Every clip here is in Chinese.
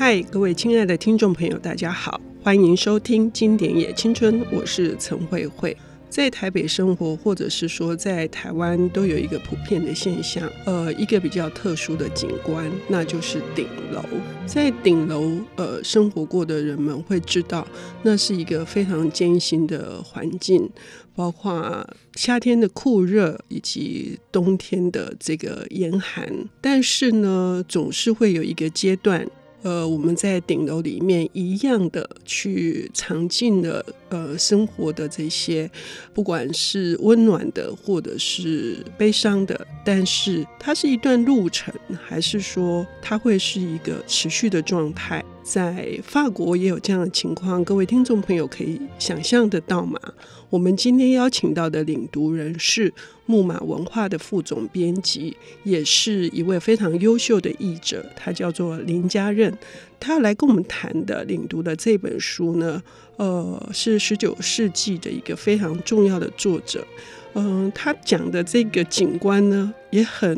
嗨，各位亲爱的听众朋友，大家好，欢迎收听《经典也青春》，我是陈慧慧。在台北生活，或者是说在台湾，都有一个普遍的现象，呃，一个比较特殊的景观，那就是顶楼。在顶楼，呃，生活过的人们会知道，那是一个非常艰辛的环境，包括夏天的酷热以及冬天的这个严寒。但是呢，总是会有一个阶段。呃，我们在顶楼里面一样的去尝尽了呃生活的这些，不管是温暖的或者是悲伤的，但是它是一段路程，还是说它会是一个持续的状态？在法国也有这样的情况，各位听众朋友可以想象得到吗？我们今天邀请到的领读人是木马文化的副总编辑，也是一位非常优秀的译者，他叫做林家任。他来跟我们谈的领读的这本书呢，呃，是十九世纪的一个非常重要的作者。嗯、他讲的这个景观呢，也很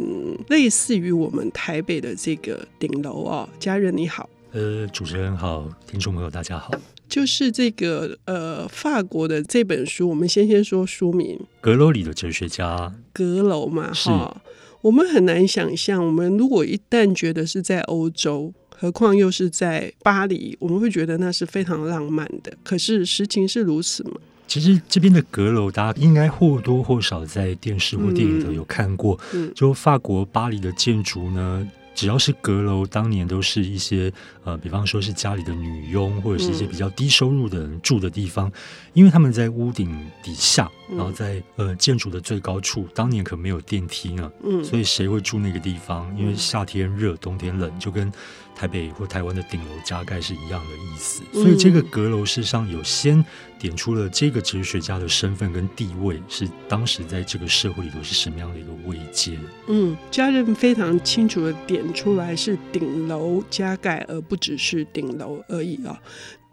类似于我们台北的这个顶楼哦。家人你好，呃，主持人好，听众朋友大家好。就是这个呃，法国的这本书，我们先先说书名，《阁楼里的哲学家》。阁楼嘛，哈，我们很难想象，我们如果一旦觉得是在欧洲，何况又是在巴黎，我们会觉得那是非常浪漫的。可是实情是如此吗？其实这边的阁楼，大家应该或多或少在电视或电影都有看过。嗯，就法国巴黎的建筑呢。只要是阁楼，当年都是一些呃，比方说是家里的女佣，或者是一些比较低收入的人住的地方，因为他们在屋顶底下，然后在呃建筑的最高处，当年可没有电梯呢，所以谁会住那个地方？因为夏天热，冬天冷，就跟台北或台湾的顶楼加盖是一样的意思。所以这个阁楼事实上有先点出了这个哲学家的身份跟地位，是当时在这个社会里头是什么样的一个位阶。嗯，家人非常清楚的点出来是顶楼加盖，而不只是顶楼而已啊。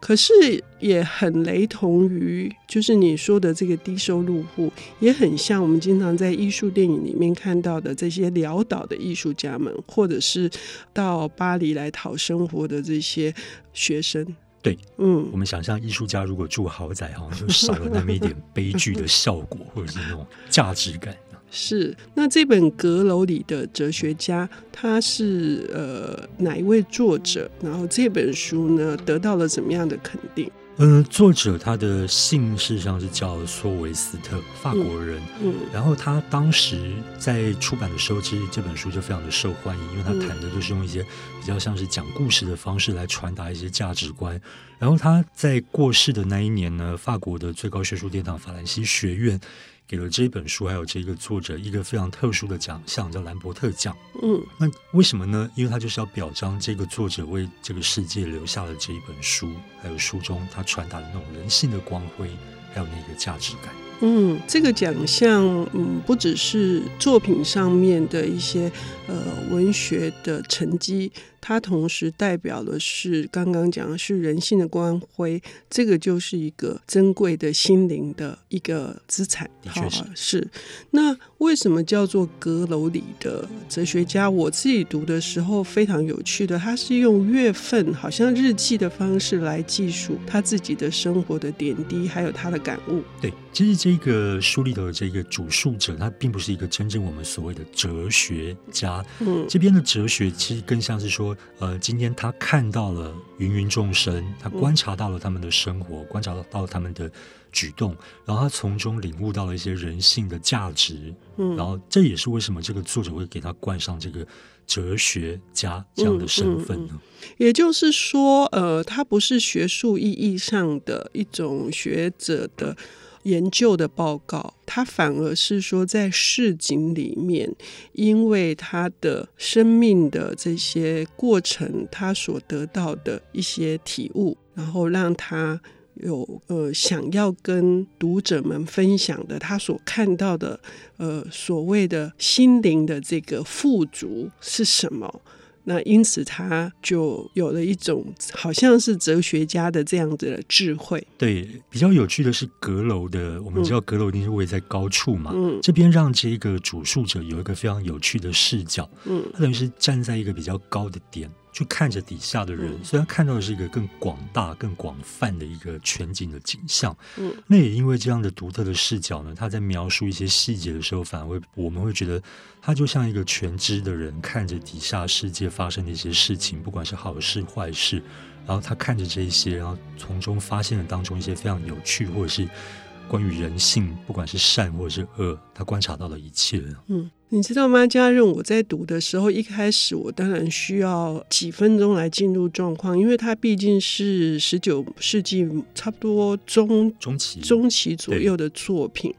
可是也很雷同于，就是你说的这个低收入户，也很像我们经常在艺术电影里面看到的这些潦倒的艺术家们，或者是到巴黎来讨生活的这些学生。对，嗯，我们想象艺术家如果住豪宅，好像就少了那么一点悲剧的效果，或者是那种价值感。是，那这本阁楼里的哲学家，他是呃哪一位作者？然后这本书呢得到了怎么样的肯定？嗯、呃，作者他的姓事实上是叫索维斯特，法国人。嗯，嗯然后他当时在出版的时候，其实这本书就非常的受欢迎，因为他谈的就是用一些比较像是讲故事的方式来传达一些价值观。然后他在过世的那一年呢，法国的最高学术殿堂法兰西学院。给了这本书还有这个作者一个非常特殊的奖项，叫兰伯特奖。嗯，那为什么呢？因为他就是要表彰这个作者为这个世界留下了这一本书，还有书中他传达的那种人性的光辉，还有那个价值感。嗯，这个奖项，嗯，不只是作品上面的一些呃文学的成绩，它同时代表的是刚刚讲的是人性的光辉，这个就是一个珍贵的心灵的一个资产。的确是。是。那为什么叫做阁楼里的哲学家？我自己读的时候非常有趣的，他是用月份，好像日记的方式来记述他自己的生活的点滴，还有他的感悟。对，其实这个书里头的这个主述者，他并不是一个真正我们所谓的哲学家。嗯，这边的哲学其实更像是说，呃，今天他看到了芸芸众生，他观察到了他们的生活，嗯、观察到了他们的举动，然后他从中领悟到了一些人性的价值。嗯，然后这也是为什么这个作者会给他冠上这个哲学家这样的身份呢？嗯嗯嗯、也就是说，呃，他不是学术意义上的一种学者的。研究的报告，他反而是说，在市井里面，因为他的生命的这些过程，他所得到的一些体悟，然后让他有呃想要跟读者们分享的，他所看到的呃所谓的心灵的这个富足是什么。那因此，他就有了一种好像是哲学家的这样子的智慧。对，比较有趣的是阁楼的，我们知道阁楼一定是位在高处嘛。嗯，这边让这个主述者有一个非常有趣的视角。嗯，他等于是站在一个比较高的点，去看着底下的人，虽然看到的是一个更广大、更广泛的一个全景的景象，嗯，那也因为这样的独特的视角呢，他在描述一些细节的时候，反而会我们会觉得他就像一个全知的人，看着底下世界发生的一些事情，不管是好事坏事，然后他看着这一些，然后从中发现了当中一些非常有趣或者是。关于人性，不管是善或者是恶，他观察到了一切。嗯，你知道吗，家任？我在读的时候，一开始我当然需要几分钟来进入状况，因为它毕竟是十九世纪差不多中中期中期左右的作品，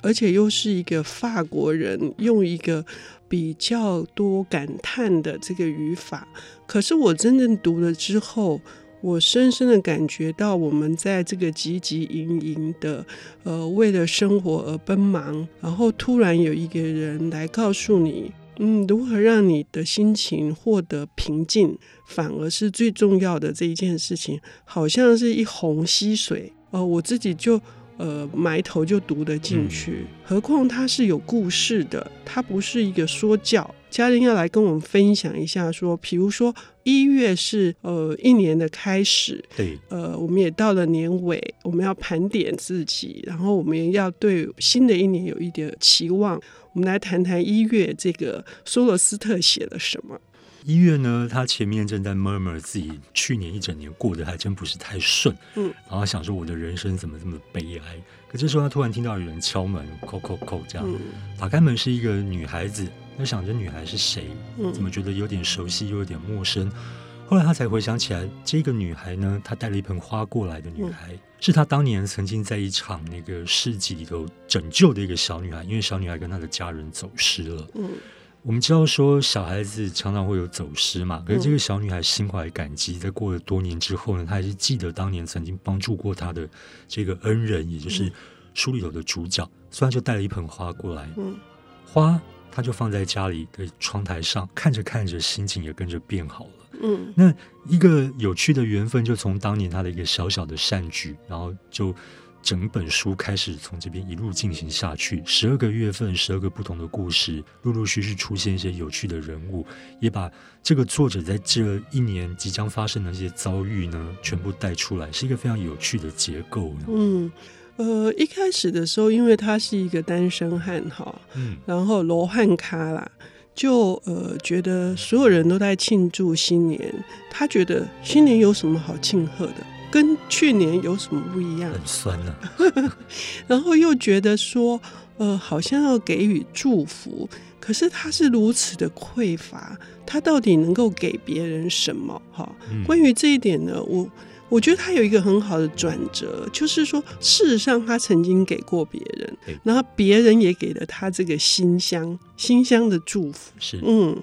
而且又是一个法国人用一个比较多感叹的这个语法。可是我真正读了之后。我深深的感觉到，我们在这个汲汲营营的，呃，为了生活而奔忙，然后突然有一个人来告诉你，嗯，如何让你的心情获得平静，反而是最重要的这一件事情，好像是一泓溪水，呃，我自己就呃埋头就读得进去，嗯、何况它是有故事的，它不是一个说教。嘉任要来跟我们分享一下，说，比如说一月是呃一年的开始，对，呃，我们也到了年尾，我们要盘点自己，然后我们也要对新的一年有一点期望。我们来谈谈一月这个苏罗斯特写了什么。一月呢，他前面正在 murmur 自己去年一整年过得还真不是太顺，嗯，然后想说我的人生怎么这么悲哀。可这时候他突然听到有人敲门，叩叩叩，这样，嗯，打开门是一个女孩子。他想着女孩是谁？怎么觉得有点熟悉又有点陌生？后来他才回想起来，这个女孩呢，她带了一盆花过来的女孩，是她当年曾经在一场那个市集里头拯救的一个小女孩。因为小女孩跟她的家人走失了。我们知道说小孩子常常会有走失嘛，可是这个小女孩心怀感激，在过了多年之后呢，她还是记得当年曾经帮助过她的这个恩人，也就是书里头的主角。虽然就带了一盆花过来，花。他就放在家里的窗台上，看着看着，心情也跟着变好了。嗯，那一个有趣的缘分，就从当年他的一个小小的善举，然后就整本书开始从这边一路进行下去。十二个月份，十二个不同的故事，陆陆续续出现一些有趣的人物，也把这个作者在这一年即将发生的这些遭遇呢，全部带出来，是一个非常有趣的结构。嗯。呃，一开始的时候，因为他是一个单身汉哈，嗯，然后罗汉咖啦，就呃觉得所有人都在庆祝新年，他觉得新年有什么好庆贺的，跟去年有什么不一样？很酸呢、啊。然后又觉得说，呃，好像要给予祝福，可是他是如此的匮乏，他到底能够给别人什么？哈，关于这一点呢，我。我觉得他有一个很好的转折，就是说，事实上他曾经给过别人，然后别人也给了他这个新香、新香的祝福。是，嗯，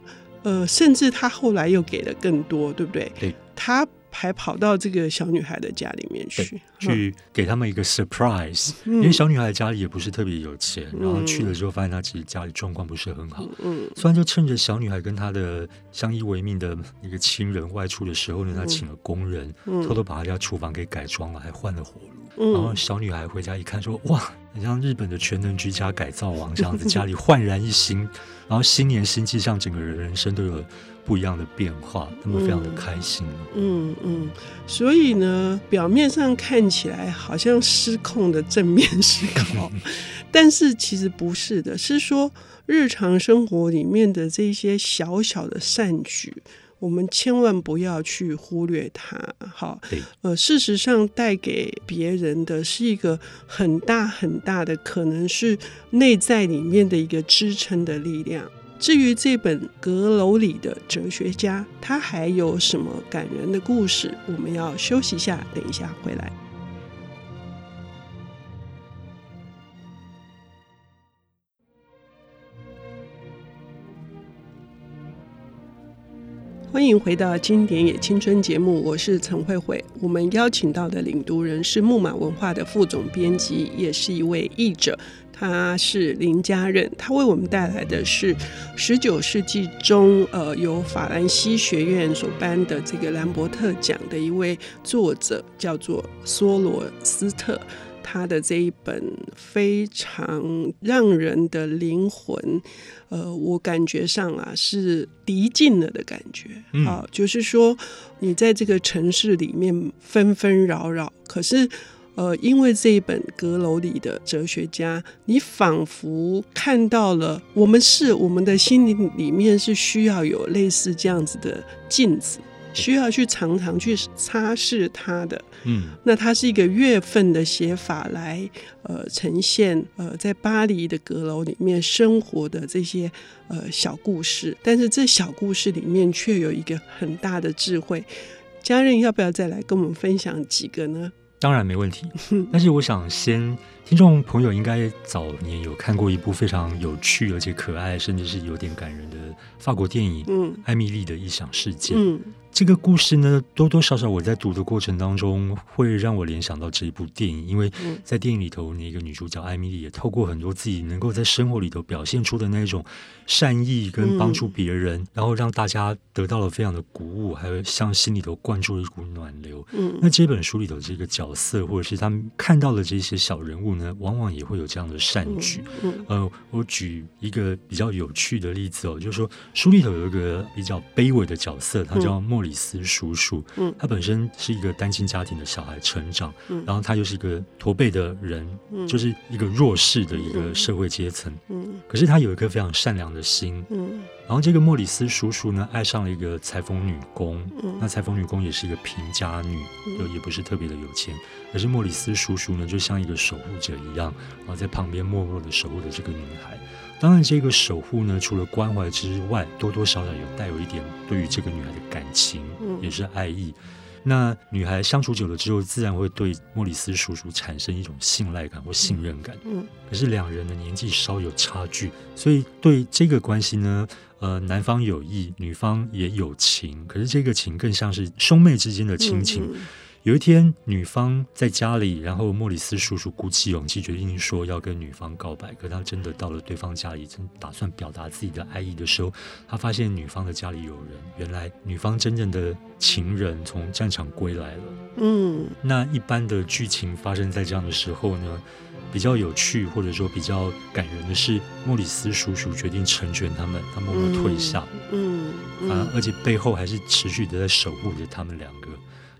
呃，甚至他后来又给了更多，对不对？对，他。还跑到这个小女孩的家里面去，去给他们一个 surprise，嗯。因为小女孩家里也不是特别有钱，嗯，然后去了之后发现她其实家里状况不是很好。嗯，所以就趁着小女孩跟她的相依为命的一个亲人外出的时候呢，她请了工人，嗯，偷偷把她家厨房给改装了，还换了火炉。嗯，然后小女孩回家一看，说：“哇，很像日本的全能居家改造王这样子，家里焕然一新，然后新年新气象，整个人人生都有。”不一样的变化，他们非常的开心。嗯嗯，所以呢，表面上看起来好像失控的正面思考，但是其实不是的，是说日常生活里面的这些小小的善举，我们千万不要去忽略它。好，呃，事实上带给别人的是一个很大很大的，可能是内在里面的一个支撑的力量。至于这本《阁楼里的哲学家》，他还有什么感人的故事？我们要休息一下，等一下回来。欢迎回到《经典也青春》节目，我是陈慧慧。我们邀请到的领读人是木马文化的副总编辑，也是一位译者。他是林家任，他为我们带来的是十九世纪中，呃，由法兰西学院所颁的这个兰伯特奖的一位作者，叫做梭罗斯特。他的这一本非常让人的灵魂，呃，我感觉上啊是离境了的感觉啊，嗯、就是说你在这个城市里面纷纷扰扰，可是呃，因为这一本阁楼里的哲学家，你仿佛看到了我们是我们的心灵里面是需要有类似这样子的镜子。需要去常常去擦拭它的，嗯，那它是一个月份的写法来，呃，呈现呃在巴黎的阁楼里面生活的这些呃小故事，但是这小故事里面却有一个很大的智慧。家人要不要再来跟我们分享几个呢？当然没问题，但是我想先，听众朋友应该早年有看过一部非常有趣而且可爱，甚至是有点感人的法国电影，嗯，《艾米丽的异想世界》，嗯。这个故事呢，多多少少我在读的过程当中，会让我联想到这一部电影，因为在电影里头，那个女主角艾米丽也透过很多自己能够在生活里头表现出的那种善意跟帮助别人，嗯、然后让大家得到了非常的鼓舞，还有向心里头灌注一股暖流。嗯，那这本书里头这个角色，或者是他们看到的这些小人物呢，往往也会有这样的善举。嗯，我举一个比较有趣的例子哦，就是说书里头有一个比较卑微的角色，他叫莫。里斯叔叔，嗯，他本身是一个单亲家庭的小孩成长，嗯，然后他又是一个驼背的人，嗯，就是一个弱势的一个社会阶层，嗯，可是他有一颗非常善良的心，嗯，然后这个莫里斯叔叔呢，爱上了一个裁缝女工，嗯，那裁缝女工也是一个贫家女，就也不是特别的有钱，可是莫里斯叔叔呢，就像一个守护者一样，然后在旁边默默的守护着这个女孩。当然，这个守护呢，除了关怀之外，多多少少有带有一点对于这个女孩的感情，也是爱意。那女孩相处久了之后，自然会对莫里斯叔叔产生一种信赖感或信任感。嗯，可是两人的年纪稍有差距，所以对这个关系呢，呃，男方有意，女方也有情，可是这个情更像是兄妹之间的亲情。嗯嗯有一天，女方在家里，然后莫里斯叔叔鼓起勇气，决定说要跟女方告白。可他真的到了对方家里，正打算表达自己的爱意的时候，他发现女方的家里有人。原来，女方真正的情人从战场归来了。嗯，那一般的剧情发生在这样的时候呢，比较有趣或者说比较感人的是，莫里斯叔叔决定成全他们，他默默退下。嗯，嗯，啊，而且背后还是持续的在守护着他们两个。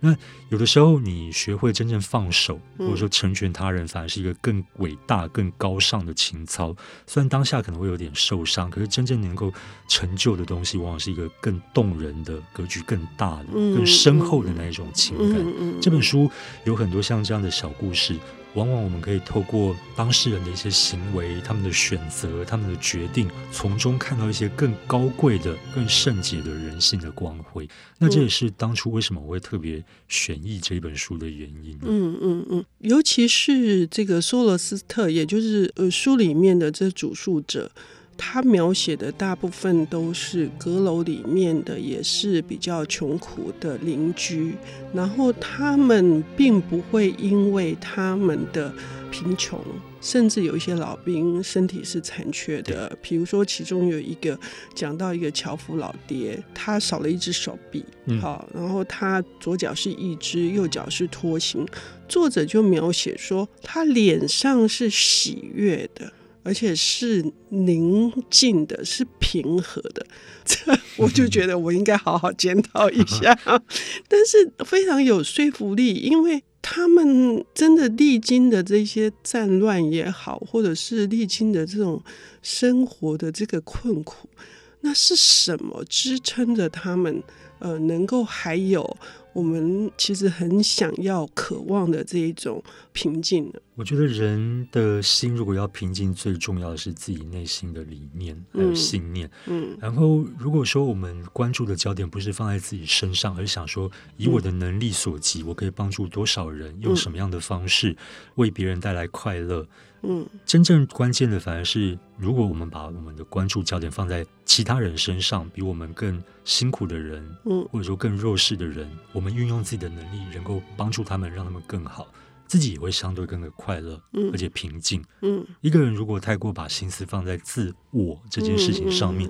那有的时候，你学会真正放手，或者说成全他人，反而是一个更伟大、更高尚的情操。虽然当下可能会有点受伤，可是真正能够成就的东西，往往是一个更动人的格局、更大的、更深厚的那一种情感。这本书有很多像这样的小故事。往往我们可以透过当事人的一些行为、他们的选择、他们的决定，从中看到一些更高贵的、更圣洁的人性的光辉。那这也是当初为什么我会特别选译这本书的原因。嗯嗯嗯，尤其是这个索罗斯特，也就是呃书里面的这主述者。他描写的大部分都是阁楼里面的，也是比较穷苦的邻居。然后他们并不会因为他们的贫穷，甚至有一些老兵身体是残缺的。比如说，其中有一个讲到一个樵夫老爹，他少了一只手臂，好，然后他左脚是一只，右脚是拖行。作者就描写说，他脸上是喜悦的。而且是宁静的，是平和的，这 我就觉得我应该好好检讨一下。但是非常有说服力，因为他们真的历经的这些战乱也好，或者是历经的这种生活的这个困苦，那是什么支撑着他们？呃，能够还有。我们其实很想要、渴望的这一种平静呢。我觉得人的心如果要平静，最重要的是自己内心的理念还有信念。嗯，嗯，然后如果说我们关注的焦点不是放在自己身上，而是想说以我的能力所及，我可以帮助多少人，用什么样的方式为别人带来快乐。嗯，真正关键的反而是，如果我们把我们的关注焦点放在其他人身上，比我们更辛苦的人，嗯，或者说更弱势的人，我们运用自己的能力，能够帮助他们，让他们更好，自己也会相对更的快乐，嗯，而且平静。嗯，一个人如果太过把心思放在自我这件事情上面，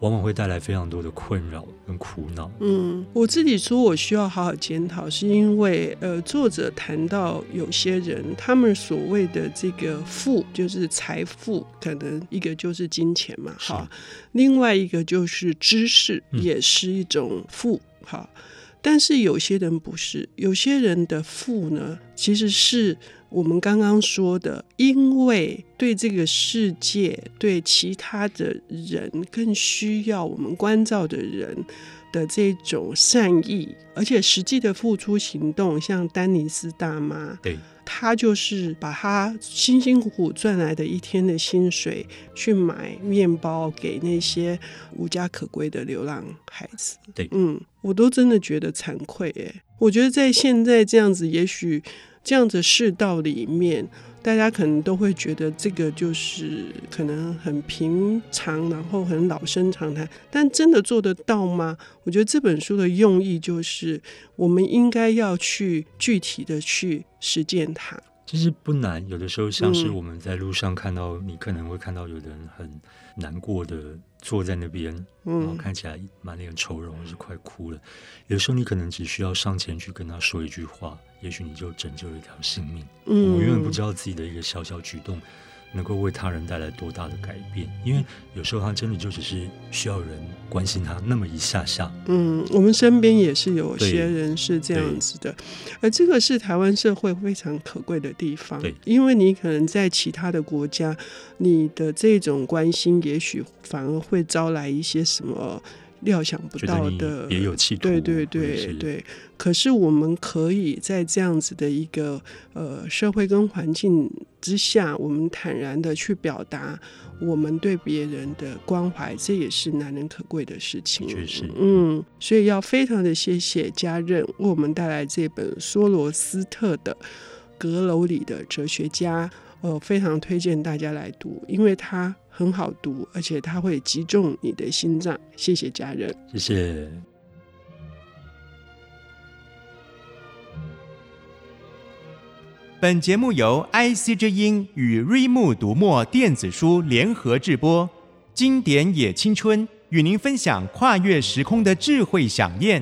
往往会带来非常多的困扰跟苦恼。嗯，我自己说我需要好好检讨，是因为呃，作者谈到有些人他们所谓的这个富，就是财富，可能一个就是金钱嘛，哈，另外一个就是知识，也是一种富，哈、嗯。但是有些人不是，有些人的富呢，其实是。我们刚刚说的，因为对这个世界、对其他的人更需要我们关照的人的这种善意，而且实际的付出行动，像丹尼斯大妈，对，她就是把她辛辛苦苦赚来的一天的薪水去买面包给那些无家可归的流浪孩子。对，嗯，我都真的觉得惭愧哎，我觉得在现在这样子，也许。这样子世道里面，大家可能都会觉得这个就是可能很平常，然后很老生常谈，但真的做得到吗？我觉得这本书的用意就是，我们应该要去具体的去实践它。其实不难，有的时候像是我们在路上看到，嗯、你可能会看到有的人很难过的坐在那边，嗯、然后看起来满脸愁容，或是快哭了。有的时候你可能只需要上前去跟他说一句话，也许你就拯救了一条性命。嗯、我永远不知道自己的一个小小举动。能够为他人带来多大的改变？因为有时候他真的就只是需要人关心他那么一下下。嗯，我们身边也是有些人是这样子的，而这个是台湾社会非常可贵的地方。对，因为你可能在其他的国家，你的这种关心，也许反而会招来一些什么。料想不到的，别有企图。对对对对。可是我们可以在这样子的一个呃社会跟环境之下，我们坦然的去表达我们对别人的关怀，这也是难能可贵的事情。确实，嗯，所以要非常的谢谢家任为我们带来这本梭罗斯特的《阁楼里的哲学家》，呃，非常推荐大家来读，因为他。很好读，而且它会击中你的心脏。谢谢家人，谢谢。本节目由 IC 之音与瑞木读墨电子书联合制播，经典也青春与您分享跨越时空的智慧饗宴。